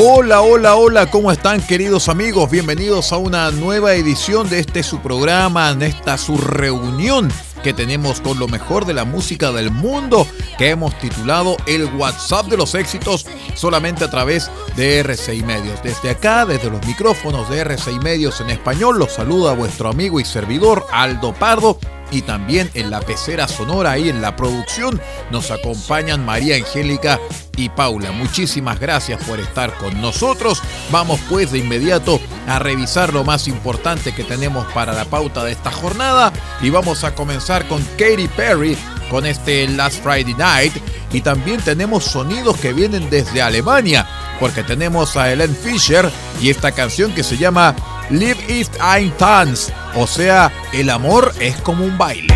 Hola, hola, hola, ¿cómo están queridos amigos? Bienvenidos a una nueva edición de este su programa, en esta su reunión que tenemos con lo mejor de la música del mundo, que hemos titulado El WhatsApp de los éxitos solamente a través de R6 Medios. Desde acá, desde los micrófonos de R6 Medios en español, los saluda vuestro amigo y servidor Aldo Pardo y también en la pecera sonora y en la producción nos acompañan María Angélica y Paula. Muchísimas gracias por estar con nosotros. Vamos pues de inmediato a revisar lo más importante que tenemos para la pauta de esta jornada y vamos a comenzar con Katy Perry con este Last Friday Night y también tenemos sonidos que vienen desde Alemania porque tenemos a Helen Fischer y esta canción que se llama Live Ist ein Tanz, o sea, el amor es como un baile.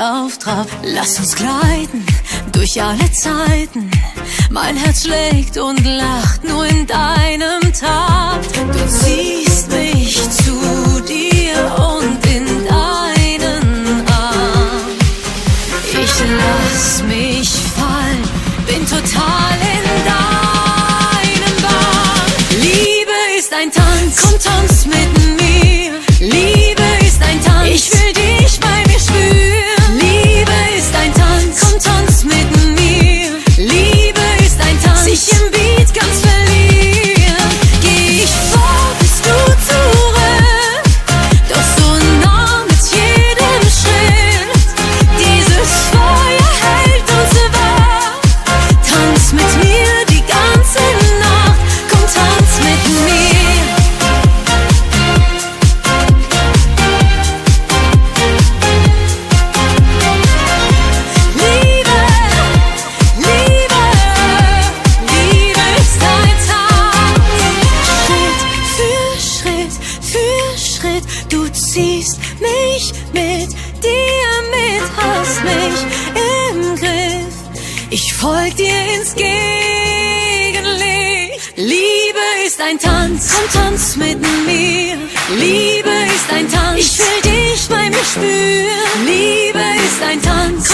Auf Trab. Lass uns gleiten durch alle Zeiten. Mein Herz schlägt und lacht nur in deinem Takt. Du ziehst mich zu dir und in deinen Arm. Ich lass mich fallen, bin total in deinem Bahn. Liebe ist ein Tanz, komm tanz mit mir.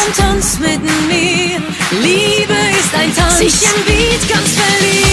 Komm tanz mit mir. Liebe ist ein Tanz, sich im Beat ganz verlieren.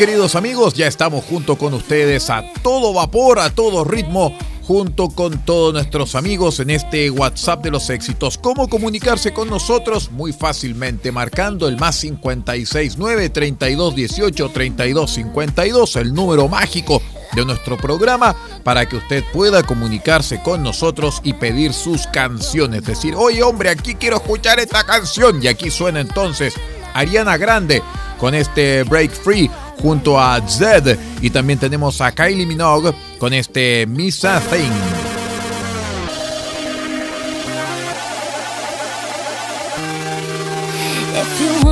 Queridos amigos, ya estamos junto con ustedes a todo vapor, a todo ritmo, junto con todos nuestros amigos en este WhatsApp de los éxitos. ¿Cómo comunicarse con nosotros? Muy fácilmente, marcando el más 569 32 18 32 52, el número mágico de nuestro programa, para que usted pueda comunicarse con nosotros y pedir sus canciones. Decir, oye hombre, aquí quiero escuchar esta canción. Y aquí suena entonces Ariana Grande con este Break Free junto a Zed. Y también tenemos a Kylie Minogue con este Misa Thing. You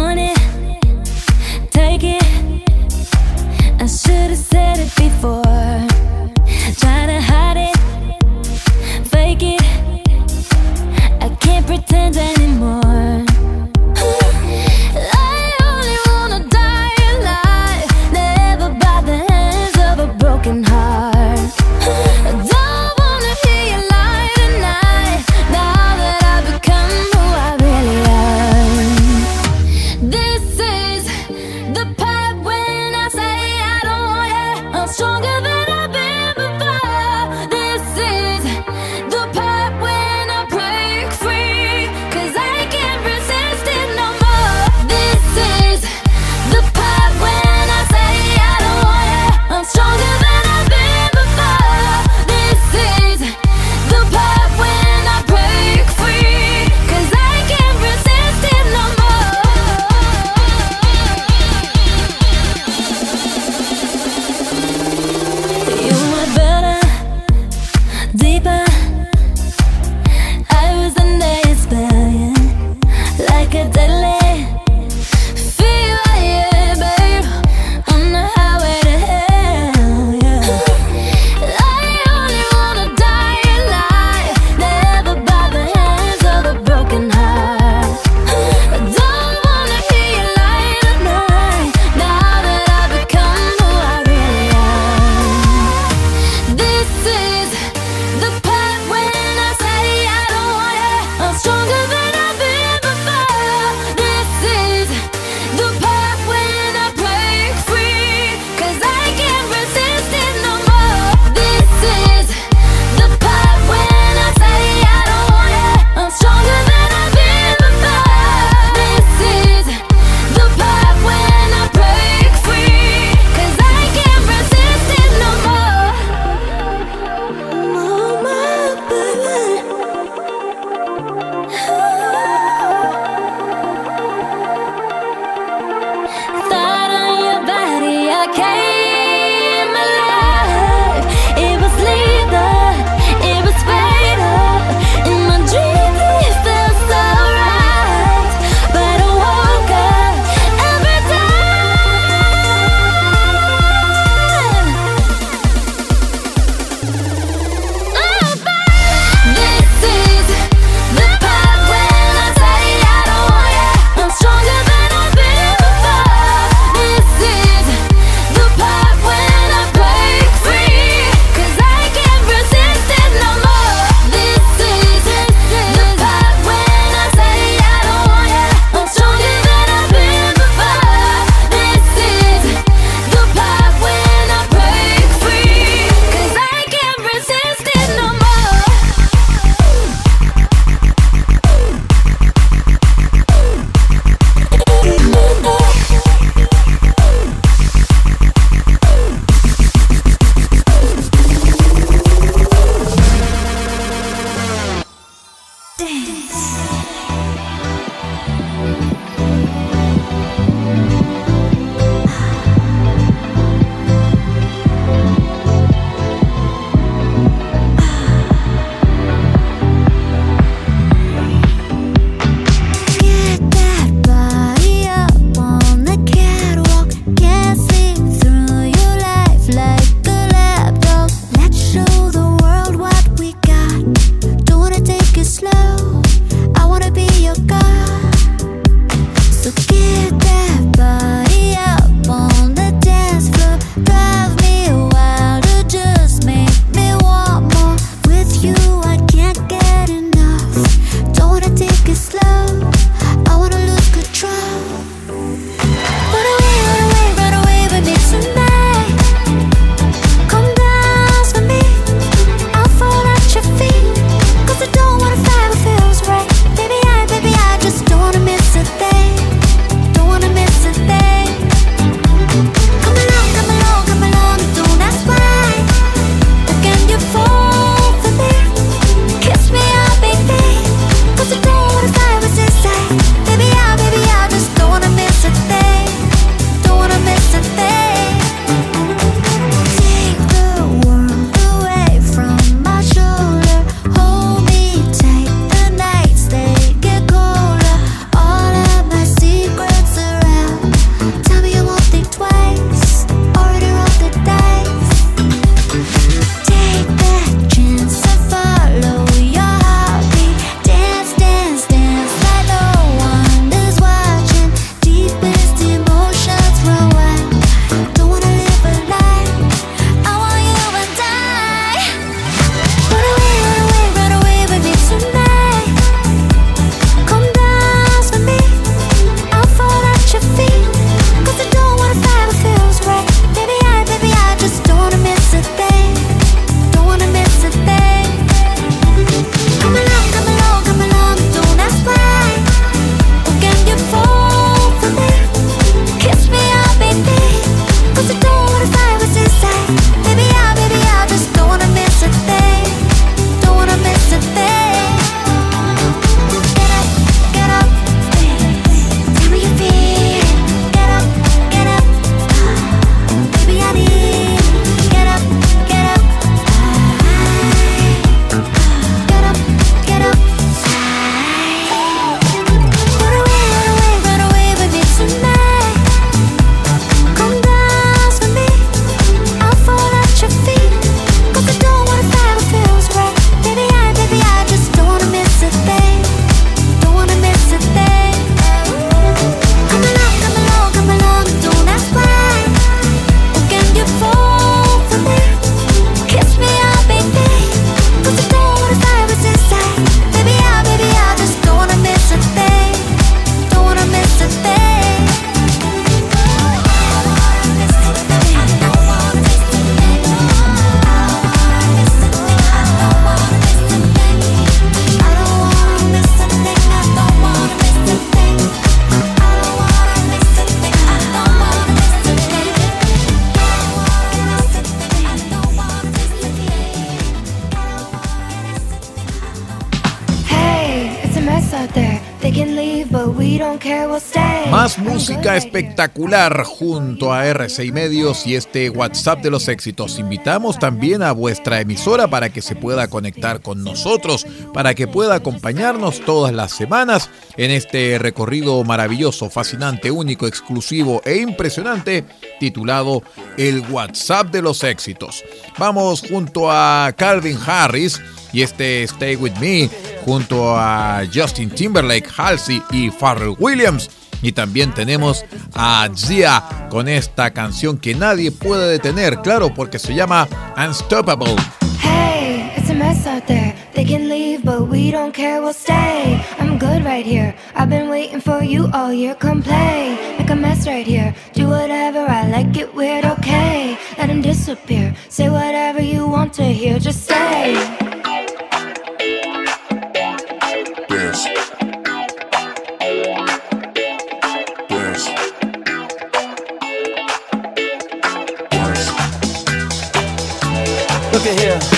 care what's Más música espectacular junto a RCI Medios y este WhatsApp de los éxitos. Invitamos también a vuestra emisora para que se pueda conectar con nosotros, para que pueda acompañarnos todas las semanas en este recorrido maravilloso, fascinante, único, exclusivo e impresionante titulado El WhatsApp de los éxitos. Vamos junto a Calvin Harris y este Stay With Me junto a Justin Timberlake, Halsey y Pharrell Williams. Y también tenemos a Zia con esta canción que nadie puede detener, claro, porque se llama Unstoppable. Hey, it's a mess out there. They can leave, but we don't care, we'll stay. I'm good right here. I've been waiting for you all year. Come play, make a mess right here. Do whatever I like, it weird, okay. Let him disappear. Say whatever you want to hear, just say. you here.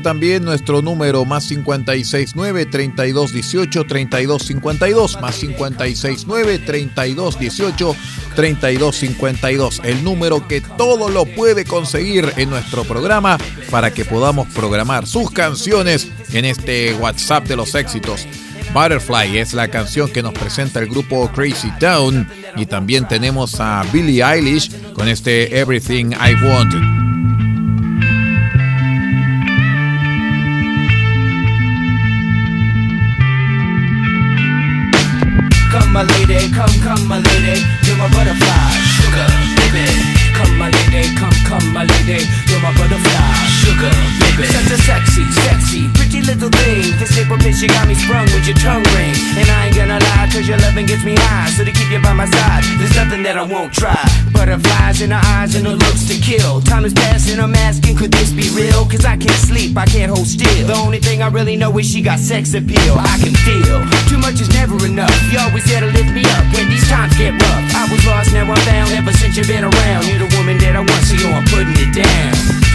también nuestro número más 569 3218 3252 más 569 3218 3252 el número que todo lo puede conseguir en nuestro programa para que podamos programar sus canciones en este WhatsApp de los éxitos. Butterfly es la canción que nos presenta el grupo Crazy Town y también tenemos a Billie Eilish con este Everything I Want. Lady, come, come, my lady, you're my butterfly, sugar, baby. Come, my lady, come, come, my lady, you're my butterfly, sugar, baby. Such a sexy, sexy, little thing. This paper bitch, you got me sprung with your tongue ring. And I ain't gonna lie, cause your loving gets me high. So to keep you by my side, there's nothing that I won't try. Butterflies in her eyes and her looks to kill. Time is passing, I'm asking, could this be real? Cause I can't sleep, I can't hold still. The only thing I really know is she got sex appeal. I can feel too much is never enough. You always there to lift me up when these times get rough. I was lost, now I'm found. Ever since you've been around, you're the woman that I want, so yo, I'm putting it down.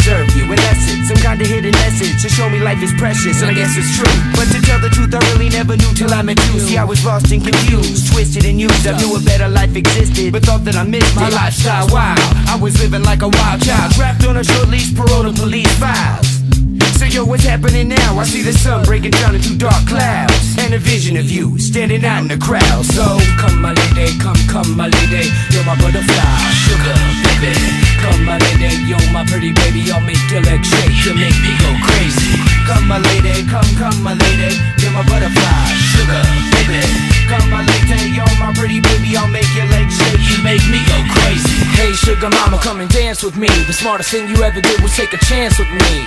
Deserve you Unless it's some kind of hidden message To show me life is precious And I guess it's true. But to tell the truth I really never knew Till I met you. See I was lost and confused Twisted and used I knew a better life existed But thought that I missed My lifestyle. Wild I was living like a wild child Trapped on a short leash Parole to police files. So yo, what's happening now? I see the sun breaking down into dark clouds A vision of you standing out in the crowd. So come my lady, come, come my lady You're my butterfly, sugar, baby. Come my lady, you're my pretty baby I'll make your legs shake, you make me go crazy. Come my lady, come, come my lady You're my butterfly, sugar, baby. Come my lady, you're my pretty baby I'll make your legs shake, you make me go crazy. Hey sugar mama, come and dance with me. The smartest thing you ever did was take a chance with me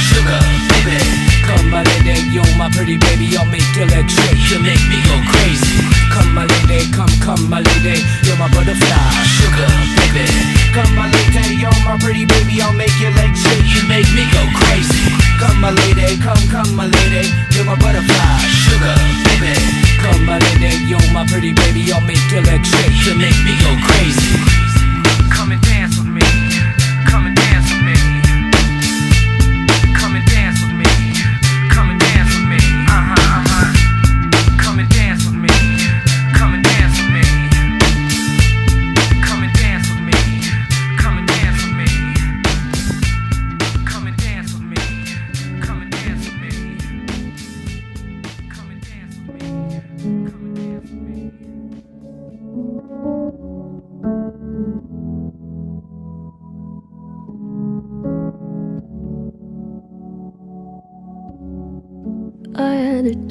sugar, baby. Come my lady, yo, my pretty baby, I'll make your legs shake, You make me go crazy. Come my lady, come, come my lady, you're my butterfly, sugar, baby. Come my lady, yo, my pretty baby, I'll make your legs shake, You make me go crazy. Come my lady, come, come my lady, you're my butterfly, sugar, baby. Come my lady, yo, my pretty baby, I'll make your legs shake, You make me go crazy. Come and dance with me.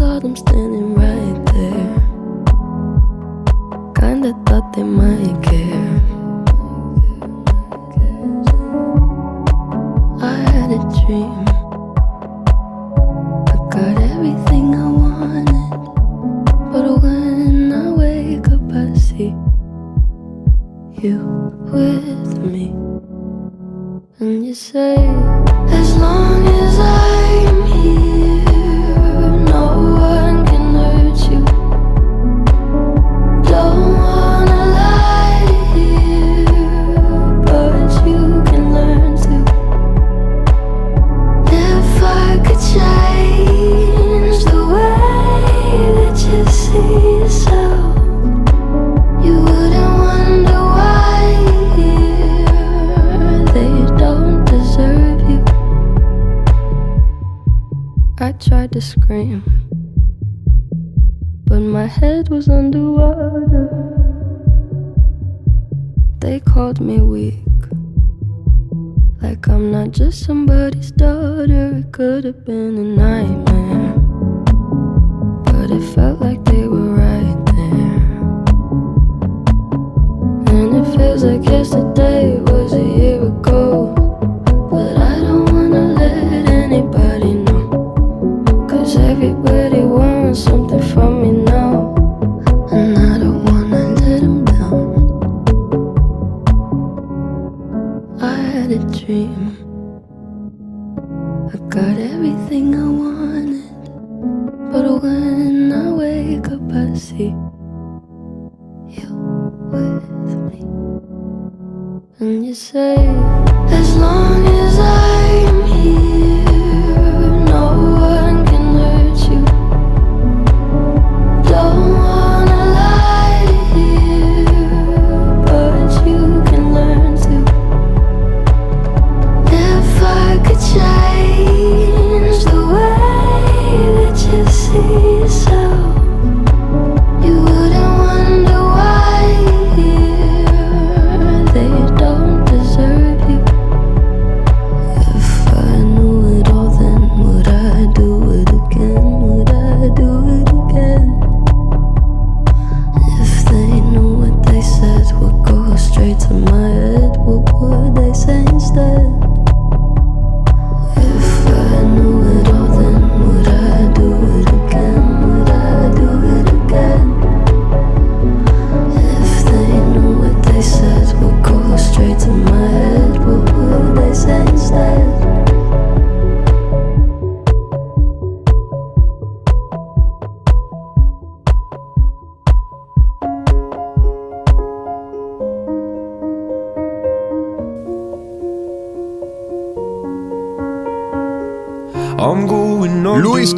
saw them standing right just somebody's daughter. It could have been a nightmare.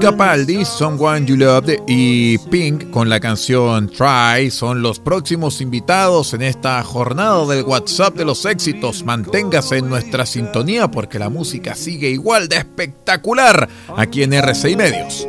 Capaldi, Someone You Loved y Pink con la canción Try son los próximos invitados en esta jornada del WhatsApp de los éxitos. Manténgase en nuestra sintonía porque la música sigue igual de espectacular aquí en RCI Medios.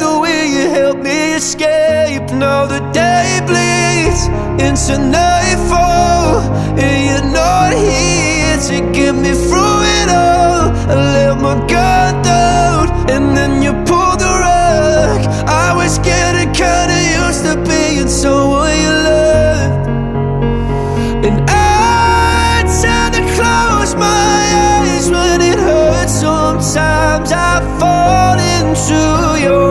help me escape. Now the day bleeds into nightfall, and you're not here to get me through it all. I let my guard down, and then you pulled the rug. I was getting kinda used to being someone you loved, and I tend to close my eyes when it hurts. Sometimes I fall into your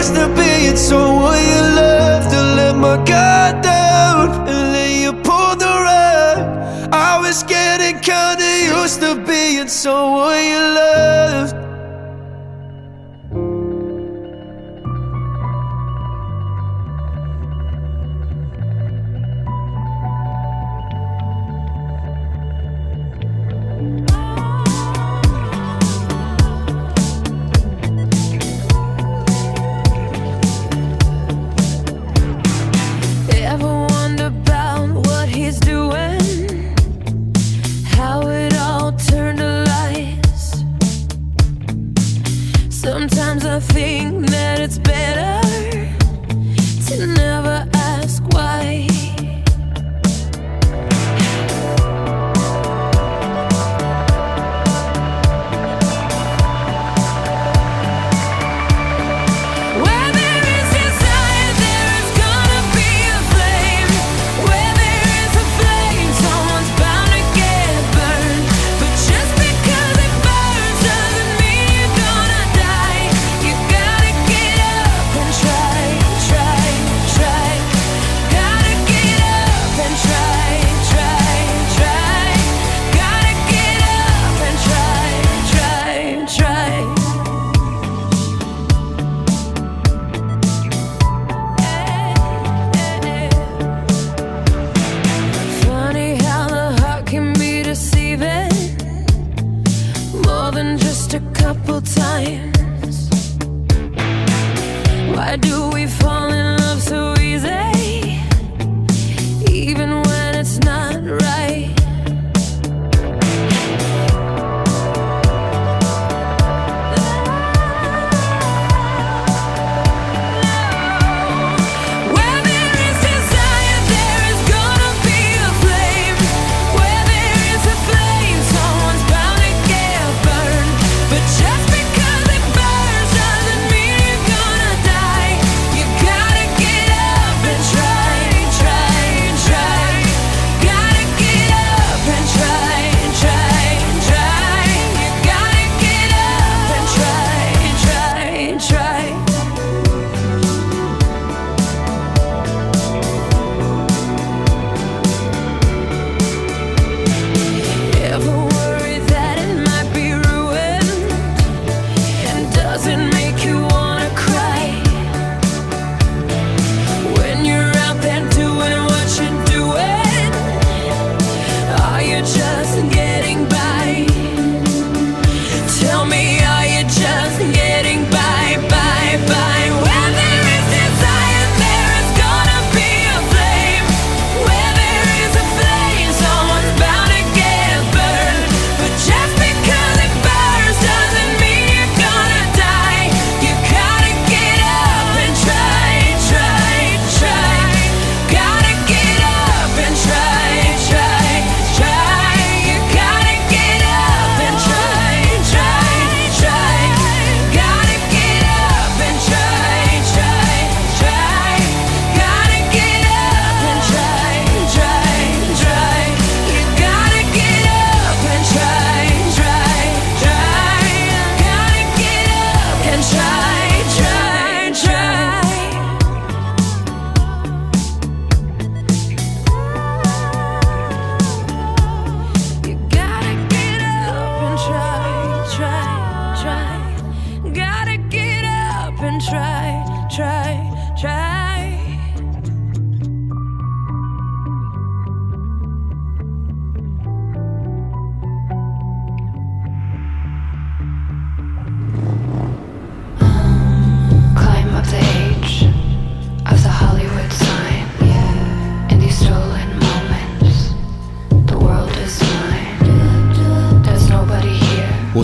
used to being someone you loved. To let my guard down, and then you pulled the rug. I was getting kinda used to being someone you loved.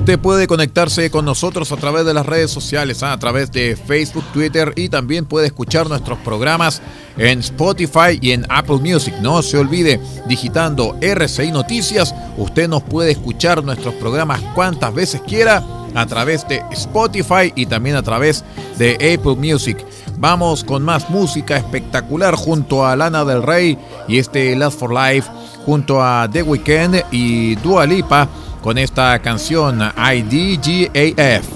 Usted puede conectarse con nosotros a través de las redes sociales, ¿ah? a través de Facebook, Twitter y también puede escuchar nuestros programas en Spotify y en Apple Music. No se olvide, digitando RCI Noticias, usted nos puede escuchar nuestros programas cuantas veces quiera a través de Spotify y también a través de Apple Music. Vamos con más música espectacular junto a Lana del Rey y este Last for Life junto a The Weeknd y Dua Lipa con esta canción IDGAF.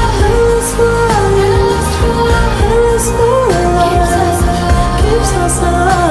us alive, keeps us alive.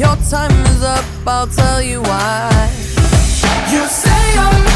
Your time is up. I'll tell you why. You say I'm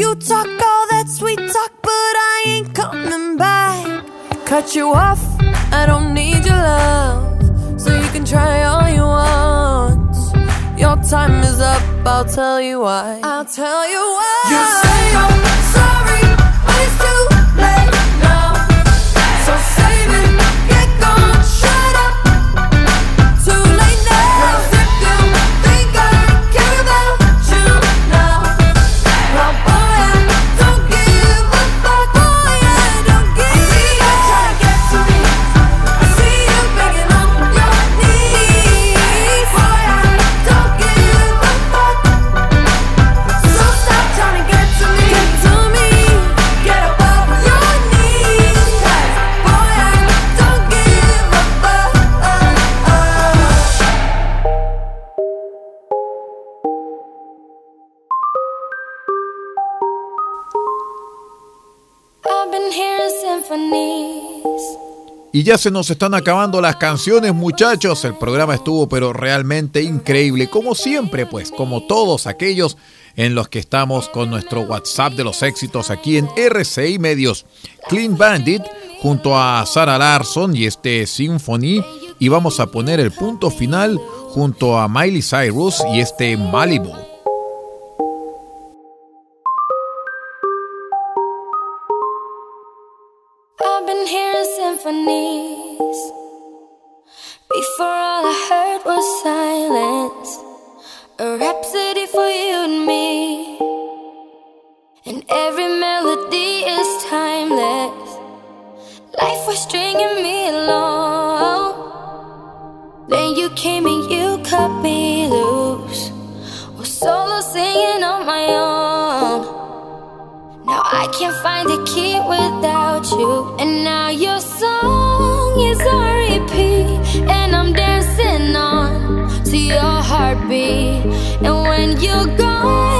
You talk all that sweet talk, but I ain't coming back. Cut you off, I don't need your love. So you can try all you want. Your time is up, I'll tell you why. I'll tell you why. You say I'm sorry, but it's too Y ya se nos están acabando las canciones, muchachos. El programa estuvo pero realmente increíble, como siempre, pues, como todos aquellos en los que estamos con nuestro WhatsApp de los éxitos aquí en RCI Medios. Clean Bandit junto a Sarah Larson y este Symphony. Y vamos a poner el punto final junto a Miley Cyrus y este Malibu. Heard was silence. A rhapsody for you and me. And every melody is timeless. Life was stringing me along. Then you came and you cut me loose. Was solo singing on my own. Now I can't find a key without you. And now your song is on heartbeat. And when you're gone,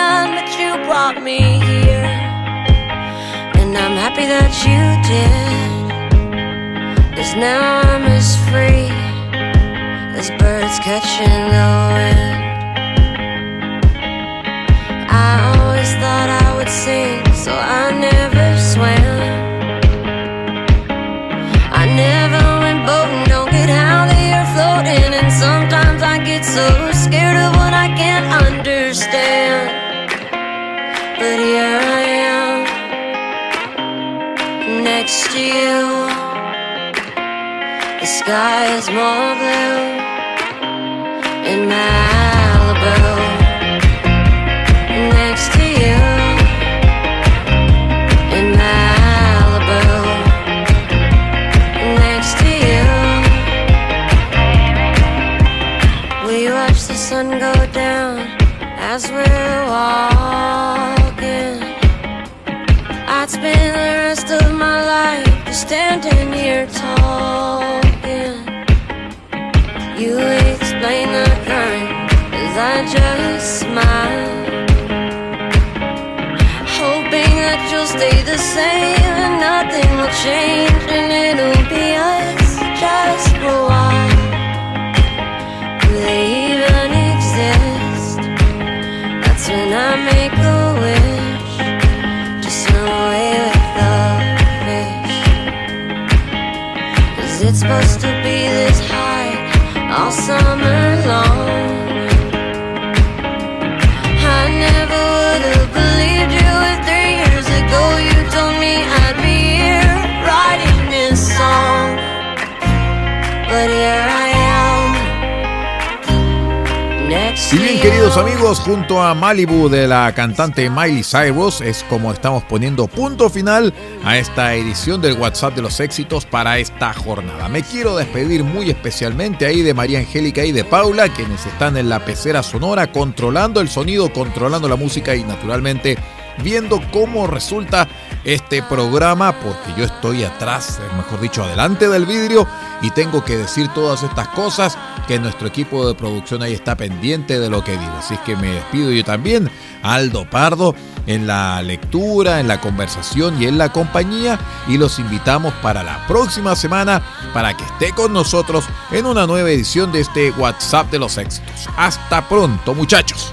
That you brought me here. And I'm happy that you did. Cause now I'm as free as birds catching the wind. I always thought I would sing, so I never swam. I never went boating, don't get how the air floating. And sometimes I get so scared of what I can't understand. But here I am Next to you. The sky is more blue In Malibu. Next to you In Malibu. Next to you. We watch the sun go down As we walk spend the rest of my life just standing here talking. You explain the kind as I just smile. Hoping that you'll stay the same and nothing will change and it'll be us just for a while. supposed to be this high all summer long. Amigos, junto a Malibu de la cantante Miley Cyrus es como estamos poniendo punto final a esta edición del WhatsApp de los éxitos para esta jornada. Me quiero despedir muy especialmente ahí de María Angélica y de Paula, quienes están en la pecera sonora controlando el sonido, controlando la música y naturalmente viendo cómo resulta este programa, porque yo estoy atrás, eh, mejor dicho, adelante del vidrio y tengo que decir todas estas cosas que nuestro equipo de producción ahí está pendiente de lo que digo. Así es que me despido yo también, Aldo Pardo, en la lectura, en la conversación y en la compañía y los invitamos para la próxima semana para que esté con nosotros en una nueva edición de este WhatsApp de los éxitos. Hasta pronto muchachos.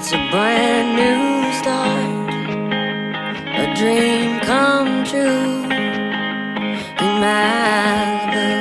It's a brand new start, a dream come true in Malibu.